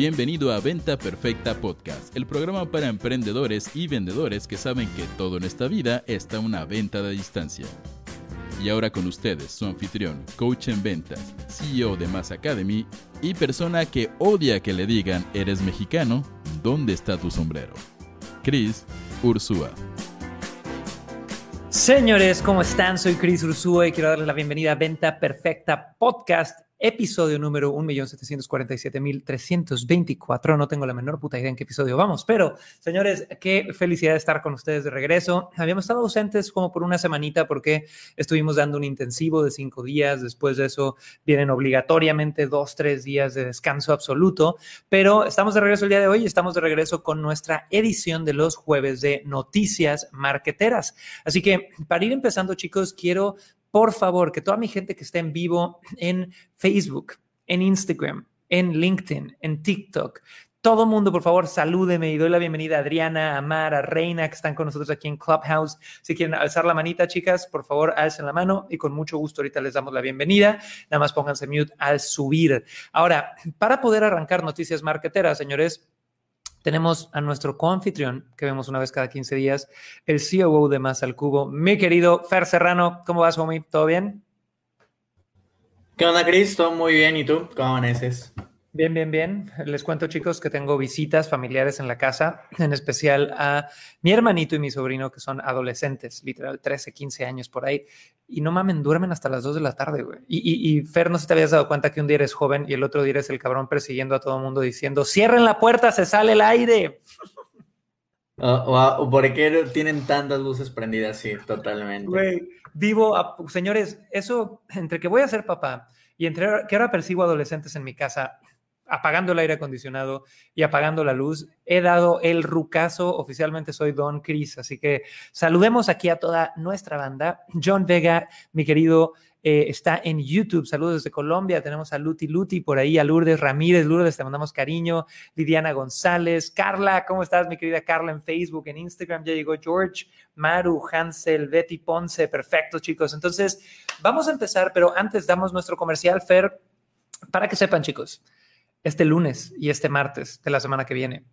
Bienvenido a Venta Perfecta Podcast, el programa para emprendedores y vendedores que saben que todo en esta vida está una venta de distancia. Y ahora con ustedes, su anfitrión, coach en ventas, CEO de Mass Academy y persona que odia que le digan, eres mexicano, ¿dónde está tu sombrero? Chris Ursúa. Señores, ¿cómo están? Soy Chris Ursúa y quiero darles la bienvenida a Venta Perfecta Podcast episodio número 1.747.324. No tengo la menor puta idea en qué episodio vamos, pero señores, qué felicidad estar con ustedes de regreso. Habíamos estado ausentes como por una semanita porque estuvimos dando un intensivo de cinco días. Después de eso vienen obligatoriamente dos, tres días de descanso absoluto, pero estamos de regreso el día de hoy y estamos de regreso con nuestra edición de los jueves de noticias marqueteras. Así que para ir empezando, chicos, quiero por favor, que toda mi gente que está en vivo en Facebook, en Instagram, en LinkedIn, en TikTok, todo mundo, por favor, salúdeme y doy la bienvenida a Adriana, a Mar, a Reina, que están con nosotros aquí en Clubhouse. Si quieren alzar la manita, chicas, por favor, alcen la mano y con mucho gusto ahorita les damos la bienvenida. Nada más pónganse mute al subir. Ahora, para poder arrancar noticias marqueteras, señores, tenemos a nuestro coanfitrión, que vemos una vez cada 15 días, el COO de Más al Cubo, mi querido Fer Serrano. ¿Cómo vas, homie? ¿Todo bien? ¿Qué onda, Cris? Todo muy bien. ¿Y tú? ¿Cómo amaneces? Bien, bien, bien. Les cuento, chicos, que tengo visitas familiares en la casa, en especial a mi hermanito y mi sobrino, que son adolescentes, literal, 13, 15 años por ahí. Y no mamen, duermen hasta las 2 de la tarde, güey. Y, y, Fer, no sé si te habías dado cuenta que un día eres joven y el otro día eres el cabrón persiguiendo a todo el mundo diciendo: ¡Cierren la puerta, se sale el aire! o, por qué tienen tantas luces prendidas, sí, totalmente. Güey, vivo, señores, eso, entre que voy a ser papá y entre que ahora persigo adolescentes en mi casa, apagando el aire acondicionado y apagando la luz. He dado el rucazo, oficialmente soy Don Chris, así que saludemos aquí a toda nuestra banda. John Vega, mi querido, eh, está en YouTube. Saludos desde Colombia. Tenemos a Luti Luti por ahí, a Lourdes Ramírez. Lourdes, te mandamos cariño. Lidiana González. Carla, ¿cómo estás, mi querida Carla? En Facebook, en Instagram ya llegó George, Maru, Hansel, Betty Ponce. Perfecto, chicos. Entonces, vamos a empezar, pero antes damos nuestro comercial, Fer, para que sepan, chicos este lunes y este martes de la semana que viene.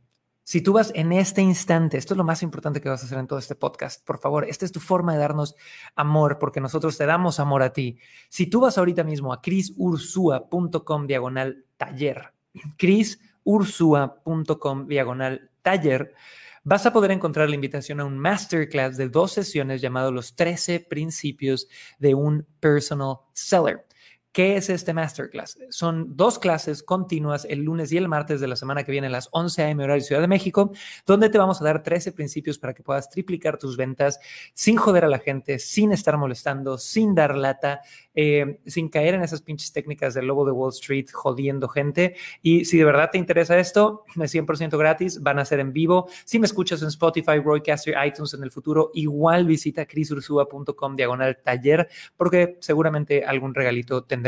Si tú vas en este instante, esto es lo más importante que vas a hacer en todo este podcast, por favor, esta es tu forma de darnos amor, porque nosotros te damos amor a ti. Si tú vas ahorita mismo a crisursua.com diagonal taller, crisursua.com diagonal taller, vas a poder encontrar la invitación a un masterclass de dos sesiones llamado Los 13 Principios de un Personal Seller. ¿Qué es este masterclass? Son dos clases continuas el lunes y el martes de la semana que viene a las 11 a.m. horario Ciudad de México, donde te vamos a dar 13 principios para que puedas triplicar tus ventas sin joder a la gente, sin estar molestando, sin dar lata, eh, sin caer en esas pinches técnicas del lobo de Wall Street jodiendo gente. Y si de verdad te interesa esto, es 100% gratis, van a ser en vivo. Si me escuchas en Spotify, Roycaster, iTunes en el futuro, igual visita crisursua.com diagonal taller, porque seguramente algún regalito tendrá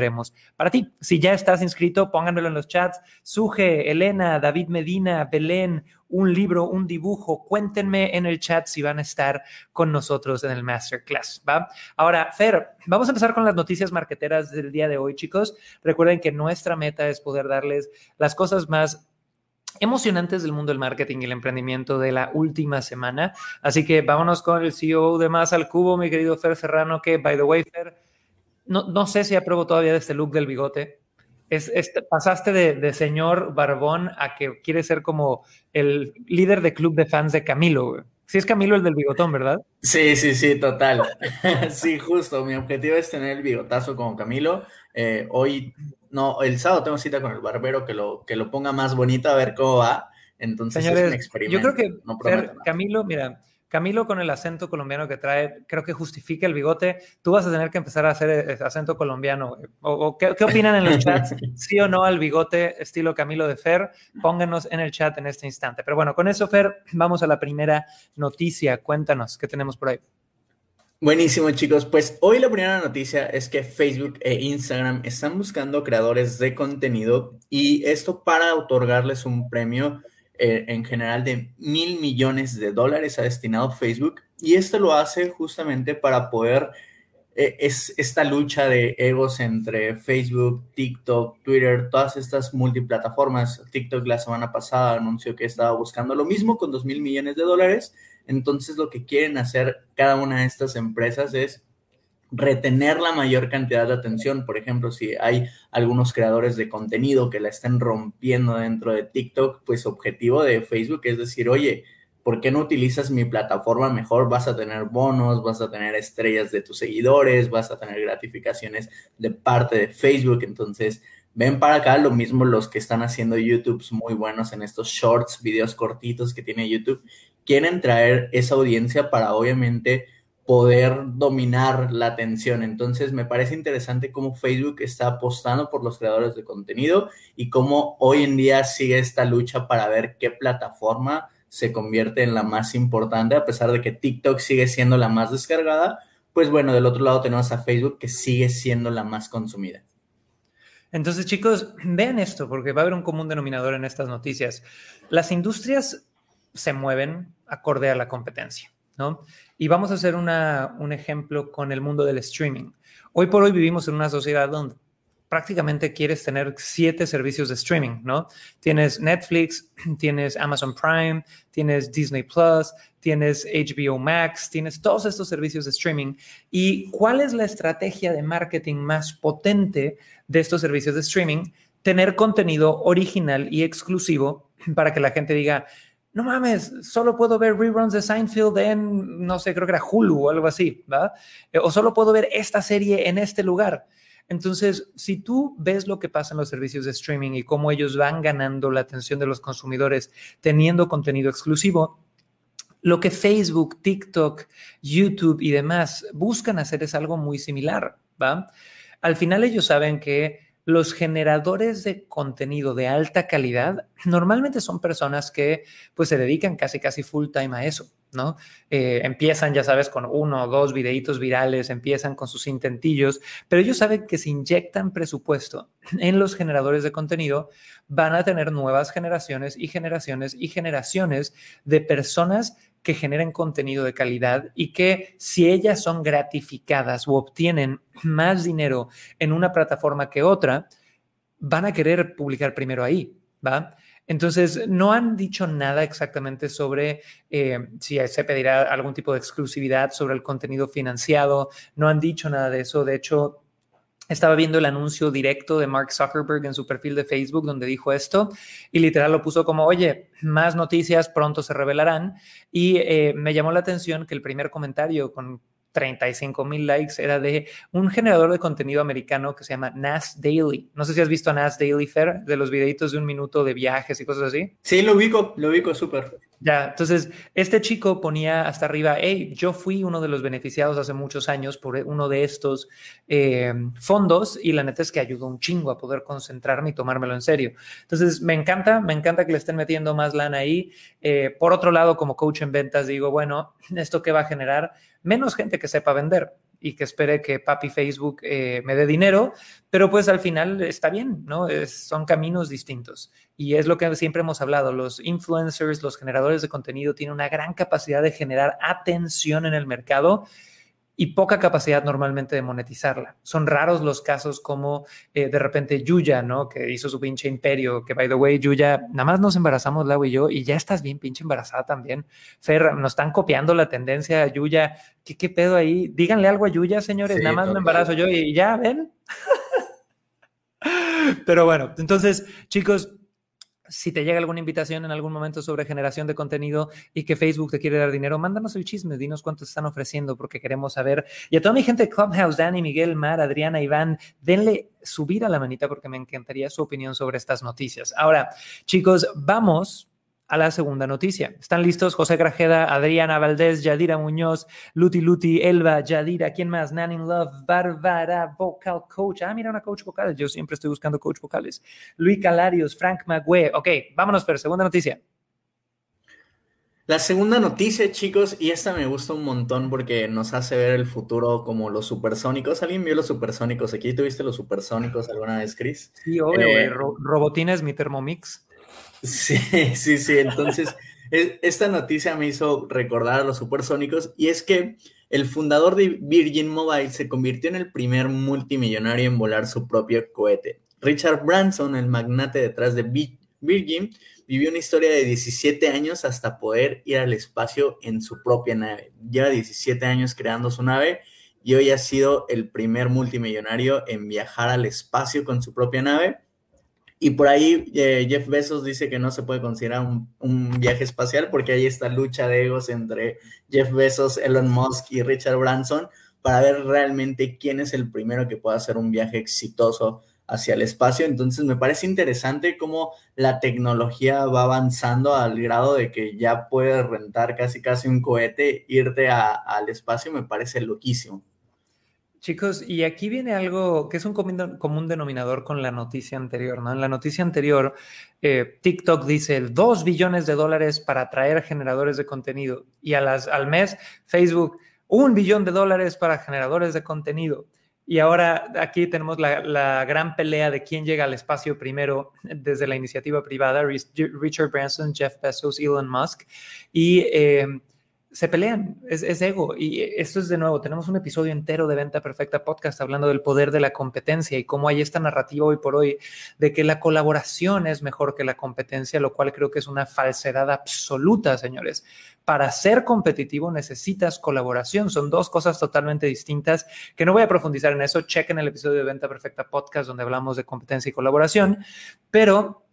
para ti. Si ya estás inscrito, pónganmelo en los chats. Suje, Elena, David Medina, Belén, un libro, un dibujo, cuéntenme en el chat si van a estar con nosotros en el masterclass, ¿va? Ahora, Fer, vamos a empezar con las noticias marqueteras del día de hoy, chicos. Recuerden que nuestra meta es poder darles las cosas más emocionantes del mundo del marketing y el emprendimiento de la última semana. Así que vámonos con el CEO de Más al Cubo, mi querido Fer Serrano, que, by the way, Fer, no, sé si apruebo todavía de este look del bigote. Es, pasaste de, señor Barbón a que quiere ser como el líder de club de fans de Camilo. Sí es Camilo el del bigotón, ¿verdad? Sí, sí, sí, total. sí, justo. Mi objetivo es tener el bigotazo como Camilo. Eh, hoy, no, el sábado tengo cita con el barbero que lo, que lo ponga más bonito a ver cómo va. Entonces es un experimento. Yo creo que Camilo, mira, Camilo con el acento colombiano que trae, creo que justifica el bigote. Tú vas a tener que empezar a hacer eh, acento colombiano. ¿O, qué, opinan en los chats? ¿Sí o no al bigote estilo Camilo de Fer? Pónganos en el chat en este instante. Pero bueno, con eso, Fer, vamos a la primera noticia. Cuéntanos, ¿qué tenemos por ahí? Buenísimo, chicos. Pues hoy la primera noticia es que Facebook e Instagram están buscando creadores de contenido y esto para otorgarles un premio eh, en general de mil millones de dólares ha destinado Facebook y esto lo hace justamente para poder eh, es esta lucha de egos entre Facebook, TikTok, Twitter, todas estas multiplataformas. TikTok la semana pasada anunció que estaba buscando lo mismo con 2 mil millones de dólares. Entonces lo que quieren hacer cada una de estas empresas es retener la mayor cantidad de atención. Por ejemplo, si hay algunos creadores de contenido que la están rompiendo dentro de TikTok, pues objetivo de Facebook es decir, oye, ¿por qué no utilizas mi plataforma mejor? Vas a tener bonos, vas a tener estrellas de tus seguidores, vas a tener gratificaciones de parte de Facebook. Entonces, ven para acá lo mismo los que están haciendo YouTube muy buenos en estos shorts, videos cortitos que tiene YouTube. Quieren traer esa audiencia para obviamente poder dominar la atención. Entonces, me parece interesante cómo Facebook está apostando por los creadores de contenido y cómo hoy en día sigue esta lucha para ver qué plataforma se convierte en la más importante, a pesar de que TikTok sigue siendo la más descargada. Pues bueno, del otro lado tenemos a Facebook que sigue siendo la más consumida. Entonces, chicos, vean esto, porque va a haber un común denominador en estas noticias. Las industrias se mueven acorde a la competencia. Y vamos a hacer un ejemplo con el mundo del streaming. Hoy por hoy vivimos en una sociedad donde prácticamente quieres tener siete servicios de streaming, ¿no? Tienes Netflix, tienes Amazon Prime, tienes Disney Plus, tienes HBO Max, tienes todos estos servicios de streaming. ¿Y cuál es la estrategia de marketing más potente de estos servicios de streaming? Tener contenido original y exclusivo para que la gente diga, no mames, solo puedo ver reruns de Seinfeld en, no sé, creo que era Hulu o algo así, ¿va? Eh, o solo puedo ver esta serie en este lugar. Entonces, si tú ves lo que pasa en los servicios de streaming y cómo ellos van ganando la atención de los consumidores teniendo contenido exclusivo, lo que Facebook, TikTok, YouTube y demás buscan hacer es algo muy similar, ¿va? Al final ellos saben que los generadores de contenido de alta calidad normalmente son personas que pues se dedican casi casi full time a eso, ¿no? Eh, empiezan, ya sabes, con uno o dos videitos virales, empiezan con sus intentillos, pero ellos saben que si inyectan presupuesto en los generadores de contenido, van a tener nuevas generaciones y generaciones y generaciones de personas que generen contenido de calidad y que si ellas son gratificadas o obtienen más dinero en una plataforma que otra, van a querer publicar primero ahí, ¿va? Entonces, no han dicho nada exactamente sobre eh, si se pedirá algún tipo de exclusividad sobre el contenido financiado, no han dicho nada de eso. De hecho, estaba viendo el anuncio directo de Mark Zuckerberg en su perfil de Facebook donde dijo esto y literal lo puso como, oye, más noticias pronto se revelarán. Y eh, me llamó la atención que el primer comentario con 35 mil likes era de un generador de contenido americano que se llama Nas Daily. No sé si has visto a Nas Daily Fair, de los videitos de un minuto de viajes y cosas así. Sí, lo ubico, lo ubico súper. Ya, entonces este chico ponía hasta arriba, hey, yo fui uno de los beneficiados hace muchos años por uno de estos eh, fondos y la neta es que ayudó un chingo a poder concentrarme y tomármelo en serio. Entonces me encanta, me encanta que le estén metiendo más lana ahí. Eh, por otro lado, como coach en ventas, digo, bueno, ¿esto qué va a generar? Menos gente que sepa vender y que espere que papi Facebook eh, me dé dinero, pero pues al final está bien, ¿no? son caminos distintos. Y es lo que siempre hemos hablado, los influencers, los generadores de contenido tienen una gran capacidad de generar atención en el mercado y poca capacidad normalmente de monetizarla. Son raros los casos como eh, de repente Yuya, ¿no? Que hizo su pinche imperio, que by the way, Yuya, nada más nos embarazamos Lau y yo y ya estás bien pinche embarazada también. Fer, nos están copiando la tendencia Yuya. ¿Qué, qué pedo ahí? Díganle algo a Yuya, señores, nada más me embarazo yo y ya, ven. Pero bueno, entonces, chicos, si te llega alguna invitación en algún momento sobre generación de contenido y que Facebook te quiere dar dinero, mándanos el chisme, dinos cuánto están ofreciendo porque queremos saber. Y a toda mi gente de Clubhouse, Dani, Miguel, Mar, Adriana, Iván, denle subir a la manita porque me encantaría su opinión sobre estas noticias. Ahora, chicos, vamos a la segunda noticia. ¿Están listos? José Grajeda, Adriana Valdés, Yadira Muñoz, Luti Luti, Elba, Yadira, ¿quién más? Nanin Love, Bárbara, Vocal Coach. Ah, mira, una coach vocal. Yo siempre estoy buscando coach vocales. Luis Calarios, Frank Magüe. Ok, vámonos, Fer, segunda noticia. La segunda noticia, chicos, y esta me gusta un montón porque nos hace ver el futuro como los supersónicos. ¿Alguien vio los supersónicos aquí? ¿Tuviste los supersónicos alguna vez, Chris? Sí, obvio, eh, Robotina es mi Thermomix. Sí, sí, sí. Entonces, esta noticia me hizo recordar a los supersónicos y es que el fundador de Virgin Mobile se convirtió en el primer multimillonario en volar su propio cohete. Richard Branson, el magnate detrás de Virgin, vivió una historia de 17 años hasta poder ir al espacio en su propia nave. Lleva 17 años creando su nave y hoy ha sido el primer multimillonario en viajar al espacio con su propia nave. Y por ahí eh, Jeff Bezos dice que no se puede considerar un, un, viaje espacial porque hay esta lucha de egos entre Jeff Bezos, Elon Musk y Richard Branson para ver realmente quién es el primero que pueda hacer un viaje exitoso hacia el espacio. Entonces me parece interesante cómo la tecnología va avanzando al grado de que ya puedes rentar casi casi un cohete, irte al espacio, me parece loquísimo. Chicos, y aquí viene algo que es un común denominador con la noticia anterior, ¿no? En la noticia anterior, eh, TikTok dice 2 billones de dólares para atraer generadores de contenido y a las, al mes Facebook, un billón de dólares para generadores de contenido. Y ahora aquí tenemos la, la, gran pelea de quién llega al espacio primero desde la iniciativa privada, Richard Branson, Jeff Bezos, Elon Musk. Y eh, se pelean, es, ego. Y esto es de nuevo, tenemos un episodio entero de Venta Perfecta Podcast hablando del poder de la competencia y cómo hay esta narrativa hoy por hoy de que la colaboración es mejor que la competencia, lo cual creo que es una falsedad absoluta, señores. Para ser competitivo necesitas colaboración. Son dos cosas totalmente distintas que no voy a profundizar en eso. Chequen el episodio de Venta Perfecta Podcast donde hablamos de competencia y colaboración, pero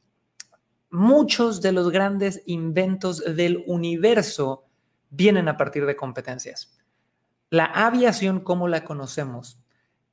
muchos de los grandes inventos del universo vienen a partir de competencias. La aviación como la conocemos,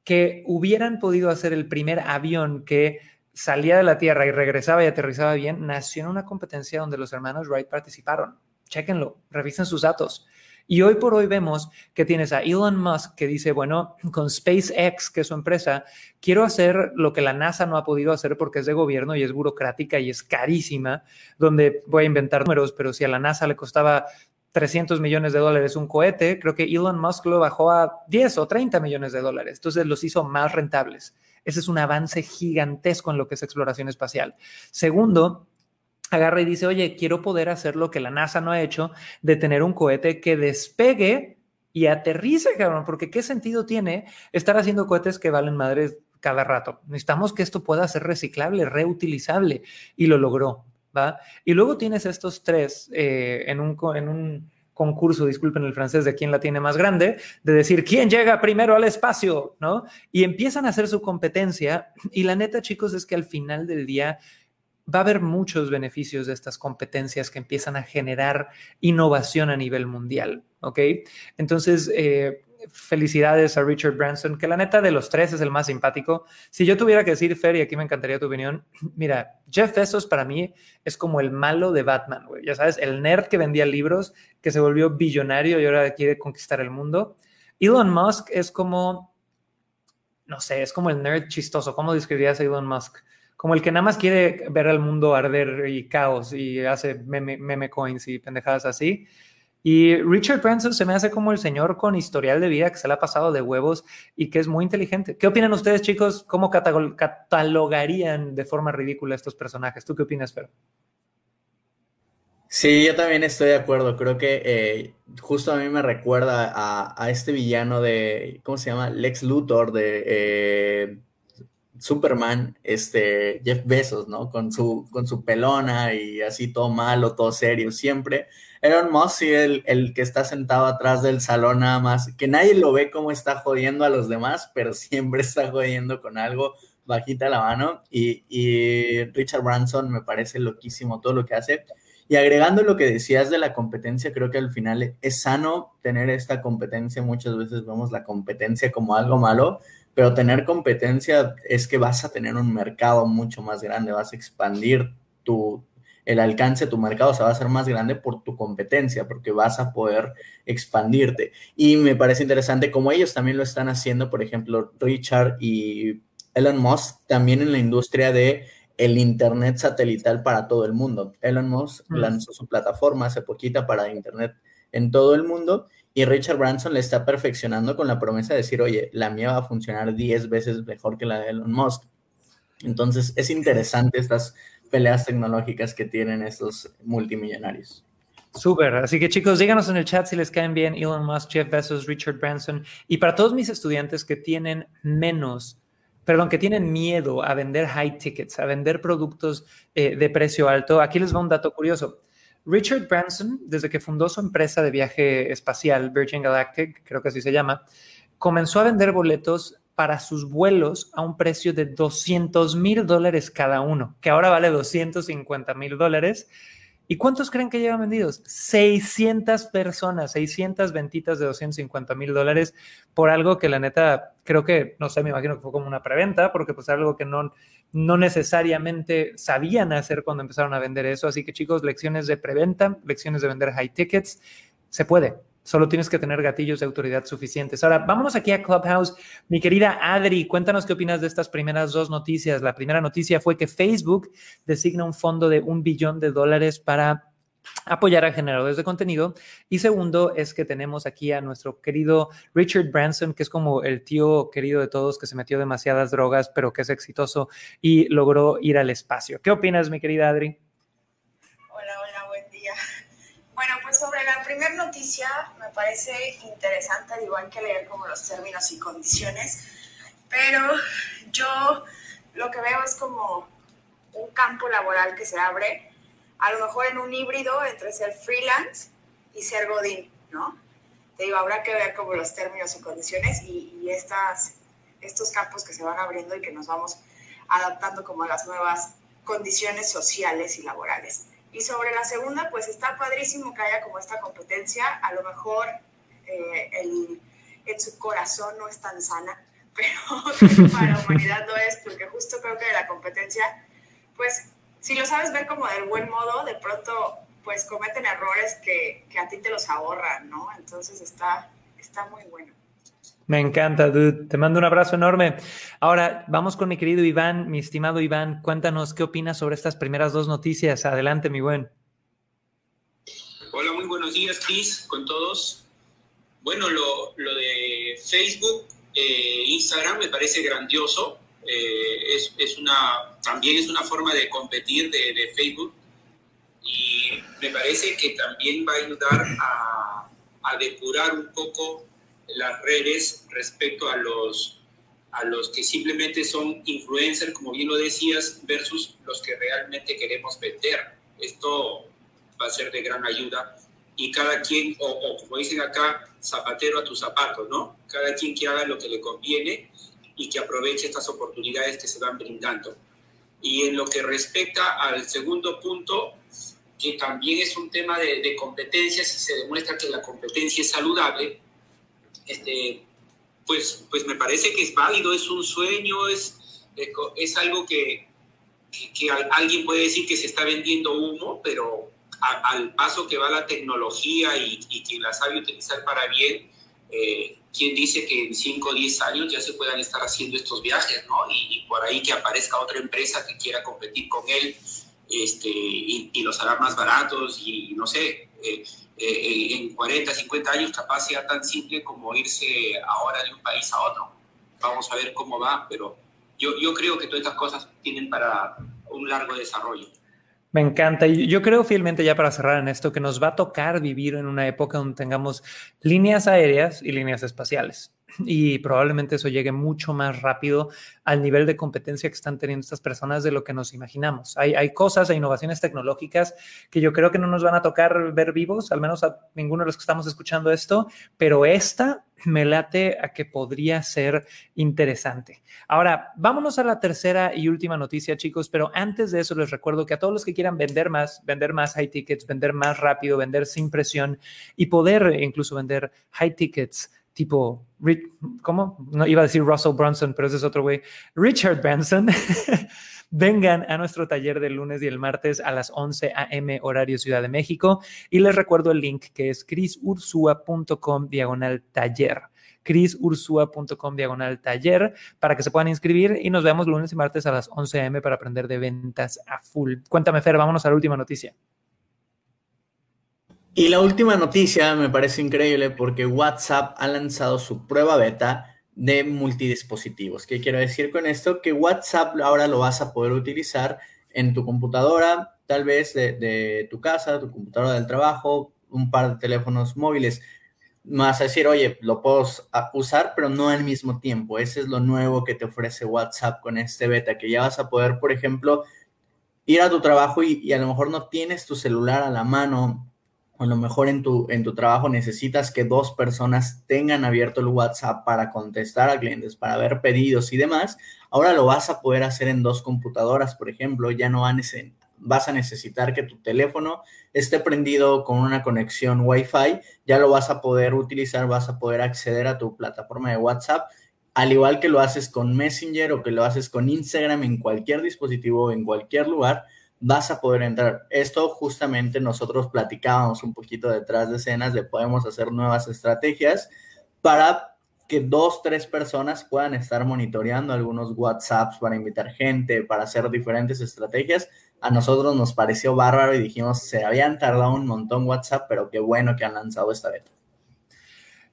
que hubieran podido hacer el primer avión que salía de la Tierra y regresaba y aterrizaba bien, nació en una competencia donde los hermanos Wright participaron. Chéquenlo, revisen sus datos. Y hoy por hoy vemos que tienes a Elon Musk que dice, bueno, con SpaceX, que es su empresa, quiero hacer lo que la NASA no ha podido hacer porque es de gobierno y es burocrática y es carísima, donde voy a inventar números, pero si a la NASA le costaba 300 millones de dólares un cohete, creo que Elon Musk lo bajó a 10 o 30 millones de dólares. Entonces los hizo más rentables. Ese es un avance gigantesco en lo que es exploración espacial. Segundo, agarra y dice, oye, quiero poder hacer lo que la NASA no ha hecho, de tener un cohete que despegue y aterrice, cabrón, porque qué sentido tiene estar haciendo cohetes que valen madres cada rato. Necesitamos que esto pueda ser reciclable, reutilizable, y lo logró. Y luego tienes estos tres eh, en, un, en un concurso, disculpen el francés, de quién la tiene más grande, de decir quién llega primero al espacio, ¿no? Y empiezan a hacer su competencia y la neta, chicos, es que al final del día va a haber muchos beneficios de estas competencias que empiezan a generar innovación a nivel mundial, ¿ok? Entonces, eh, felicidades a Richard Branson, que la neta de los tres es el más simpático. Si yo tuviera que decir, Fer, y aquí me encantaría tu opinión, mira, Jeff Bezos para mí es como el malo de Batman, güey. Ya sabes, el nerd que vendía libros, que se volvió billonario y ahora quiere conquistar el mundo. Elon Musk es como, no sé, es como el nerd chistoso. ¿Cómo describirías a Elon Musk? Como el que nada más quiere ver al mundo arder y caos y hace meme, meme coins y pendejadas así. Y Richard Branson se me hace como el señor con historial de vida que se le ha pasado de huevos y que es muy inteligente. ¿Qué opinan ustedes, chicos? ¿Cómo catalogarían de forma ridícula estos personajes? ¿Tú qué opinas, Fer? Sí, yo también estoy de acuerdo. Creo que eh, justo a mí me recuerda a, este villano de, ¿cómo se llama? Lex Luthor de eh, Superman, este Jeff Bezos, ¿no? Con su, con su pelona y así todo malo, todo serio, siempre. Elon Musk, sí, el, el, que está sentado atrás del salón nada más, que nadie lo ve como está jodiendo a los demás, pero siempre está jodiendo con algo bajita la mano. Y, y Richard Branson me parece loquísimo todo lo que hace. Y agregando lo que decías de la competencia, creo que al final es sano tener esta competencia. Muchas veces vemos la competencia como algo malo, pero tener competencia es que vas a tener un mercado mucho más grande, vas a expandir tu, el alcance de tu mercado se va a hacer más grande por tu competencia, porque vas a poder expandirte. Y me parece interesante como ellos también lo están haciendo, por ejemplo, Richard y Elon Musk también en la industria de el internet satelital para todo el mundo. Elon Musk mm. lanzó su plataforma hace poquita para internet en todo el mundo y Richard Branson le está perfeccionando con la promesa de decir, oye, la mía va a funcionar 10 veces mejor que la de Elon Musk. Entonces, es interesante estas peleas tecnológicas que tienen estos multimillonarios. Súper, así que chicos, díganos en el chat si les caen bien Elon Musk, Jeff Bezos, Richard Branson. Y para todos mis estudiantes que tienen menos, perdón, que tienen miedo a vender high tickets, a vender productos eh, de precio alto, aquí les va un dato curioso. Richard Branson, desde que fundó su empresa de viaje espacial, Virgin Galactic, creo que así se llama, comenzó a vender boletos para sus vuelos a un precio de 200 mil dólares cada uno, que ahora vale 250 mil dólares. ¿Y cuántos creen que llevan vendidos? 600 personas, 600 ventitas de 250 mil dólares por algo que la neta, creo que, no sé, me imagino que fue como una preventa, porque pues algo que no, no necesariamente sabían hacer cuando empezaron a vender eso. Así que chicos, lecciones de preventa, lecciones de vender high tickets, se puede. Solo tienes que tener gatillos de autoridad suficientes. Ahora, vámonos aquí a Clubhouse. Mi querida Adri, cuéntanos qué opinas de estas primeras dos noticias. La primera noticia fue que Facebook designa un fondo de un billón de dólares para apoyar a generadores de contenido. Y segundo es que tenemos aquí a nuestro querido Richard Branson, que es como el tío querido de todos que se metió demasiadas drogas, pero que es exitoso y logró ir al espacio. ¿Qué opinas, mi querida Adri? Bueno, pues sobre la primera noticia me parece interesante, al igual que leer como los términos y condiciones, pero yo lo que veo es como un campo laboral que se abre, a lo mejor en un híbrido entre ser freelance y ser godín, ¿no? Te digo, habrá que ver como los términos y condiciones y, y estas, estos campos que se van abriendo y que nos vamos adaptando como a las nuevas condiciones sociales y laborales. Y sobre la segunda, pues está padrísimo que haya como esta competencia. A lo mejor eh, el, en su corazón no es tan sana, pero para la humanidad lo es, porque justo creo que la competencia, pues si lo sabes ver como del buen modo, de pronto pues cometen errores que, que a ti te los ahorran, ¿no? Entonces está, está muy bueno. Me encanta, dude. Te mando un abrazo enorme. Ahora, vamos con mi querido Iván, mi estimado Iván. Cuéntanos qué opinas sobre estas primeras dos noticias. Adelante, mi buen. Hola, muy buenos días, Chris, con todos. Bueno, lo, de Facebook, eh, Instagram me parece grandioso. Eh, es, una, también es una forma de competir de, de, Facebook y me parece que también va a ayudar a, a depurar un poco las redes respecto a los, a los que simplemente son influencers, como bien lo decías, versus los que realmente queremos vender. Esto va a ser de gran ayuda y cada quien, o, como dicen acá, zapatero a tus zapatos, ¿no? Cada quien que haga lo que le conviene y que aproveche estas oportunidades que se van brindando. Y en lo que respecta al segundo punto, que también es un tema de, de competencia, si se demuestra que la competencia es saludable, este, pues, pues me parece que es válido, es un sueño, es, es algo que, que, alguien puede decir que se está vendiendo humo, pero al paso que va la tecnología y, quien la sabe utilizar para bien, eh, quien dice que en 5 o 10 años ya se puedan estar haciendo estos viajes, ¿no? Y, por ahí que aparezca otra empresa que quiera competir con él este, y, y los hará más baratos y no sé. Eh, eh, en 40, 50 años capaz sea tan simple como irse ahora de un país a otro. Vamos a ver cómo va, pero yo, yo creo que todas estas cosas tienen para un largo desarrollo. Me encanta. Y yo creo fielmente ya para cerrar en esto que nos va a tocar vivir en una época donde tengamos líneas aéreas y líneas espaciales y probablemente eso llegue mucho más rápido al nivel de competencia que están teniendo estas personas de lo que nos imaginamos. Hay, cosas, hay innovaciones tecnológicas que yo creo que no nos van a tocar ver vivos, al menos a ninguno de los que estamos escuchando esto, pero esta me late a que podría ser interesante. Ahora, vámonos a la tercera y última noticia, chicos, pero antes de eso les recuerdo que a todos los que quieran vender más, vender más high tickets, vender más rápido, vender sin presión y poder incluso vender high tickets tipo, ¿cómo? No iba a decir Russell Brunson, pero ese es otro güey. Richard Branson. Vengan a nuestro taller del lunes y el martes a las 11 a.m. horario Ciudad de México. Y les recuerdo el link que es crisursua.com diagonal taller crisursua.com diagonal taller para que se puedan inscribir y nos vemos lunes y martes a las 11 a.m. para aprender de ventas a full. Cuéntame, Fer, vámonos a la última noticia. Y la última noticia me parece increíble porque WhatsApp ha lanzado su prueba beta de multidispositivos. ¿Qué quiero decir con esto? Que WhatsApp ahora lo vas a poder utilizar en tu computadora, tal vez de, tu casa, tu computadora del trabajo, un par de teléfonos móviles vas a decir, oye, lo puedo usar, pero no al mismo tiempo. Ese es lo nuevo que te ofrece WhatsApp con este beta, que ya vas a poder, por ejemplo, ir a tu trabajo y, a lo mejor no tienes tu celular a la mano, a lo mejor en tu, en tu trabajo necesitas que dos personas tengan abierto el WhatsApp para contestar a clientes, para ver pedidos y demás. Ahora lo vas a poder hacer en dos computadoras, por ejemplo, ya no vas a necesitar que tu teléfono esté prendido con una conexión Wi-Fi, ya lo vas a poder utilizar, vas a poder acceder a tu plataforma de WhatsApp, al igual que lo haces con Messenger o que lo haces con Instagram en cualquier dispositivo, en cualquier lugar, vas a poder entrar. Esto justamente nosotros platicábamos un poquito detrás de escenas de podemos hacer nuevas estrategias para que dos, tres personas puedan estar monitoreando algunos WhatsApps para invitar gente, para hacer diferentes estrategias a nosotros nos pareció bárbaro y dijimos, se habían tardado un montón WhatsApp, pero qué bueno que han lanzado esta beta.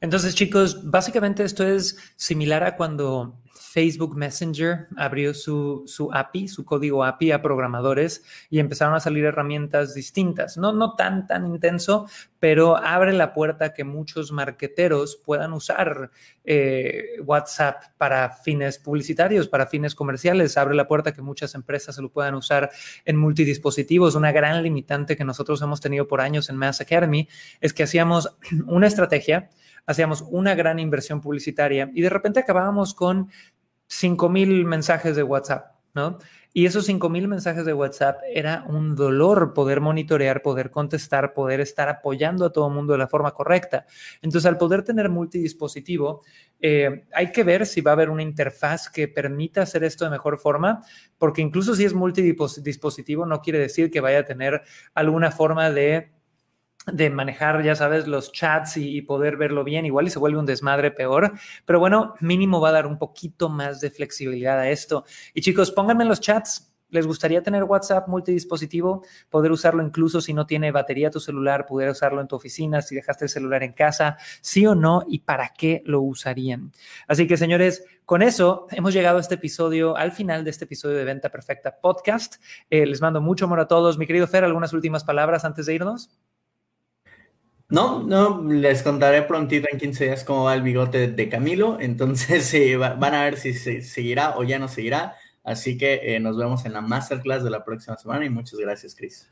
Entonces, chicos, básicamente esto es similar a cuando Facebook Messenger abrió su, su, API, su código API a programadores y empezaron a salir herramientas distintas. No, no tan, tan intenso, pero abre la puerta a que muchos marqueteros puedan usar eh, WhatsApp para fines publicitarios, para fines comerciales. Abre la puerta a que muchas empresas se lo puedan usar en multidispositivos. Una gran limitante que nosotros hemos tenido por años en Mass Academy es que hacíamos una estrategia hacíamos una gran inversión publicitaria y de repente acabábamos con 5,000 mensajes de WhatsApp, ¿no? Y esos 5,000 mensajes de WhatsApp era un dolor poder monitorear, poder contestar, poder estar apoyando a todo el mundo de la forma correcta. Entonces, al poder tener multidispositivo, eh, hay que ver si va a haber una interfaz que permita hacer esto de mejor forma, porque incluso si es multidispositivo, no quiere decir que vaya a tener alguna forma de de manejar, ya sabes, los chats y, poder verlo bien, igual y se vuelve un desmadre peor, pero bueno, mínimo va a dar un poquito más de flexibilidad a esto. Y chicos, pónganme en los chats. ¿Les gustaría tener WhatsApp multidispositivo? Poder usarlo incluso si no tiene batería tu celular, poder usarlo en tu oficina, si dejaste el celular en casa, sí o no, y para qué lo usarían. Así que señores, con eso hemos llegado a este episodio, al final de este episodio de Venta Perfecta Podcast. Eh, les mando mucho amor a todos. Mi querido Fer, ¿algunas últimas palabras antes de irnos? No, no, les contaré prontito en 15 días cómo va el bigote de Camilo. Entonces sí, van a ver si se seguirá o ya no seguirá. Así que eh, nos vemos en la masterclass de la próxima semana y muchas gracias, Chris.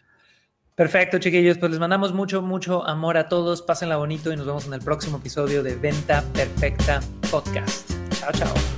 Perfecto, chiquillos. Pues les mandamos mucho, mucho amor a todos. Pásenla bonito y nos vemos en el próximo episodio de Venta Perfecta Podcast. Chao, chao.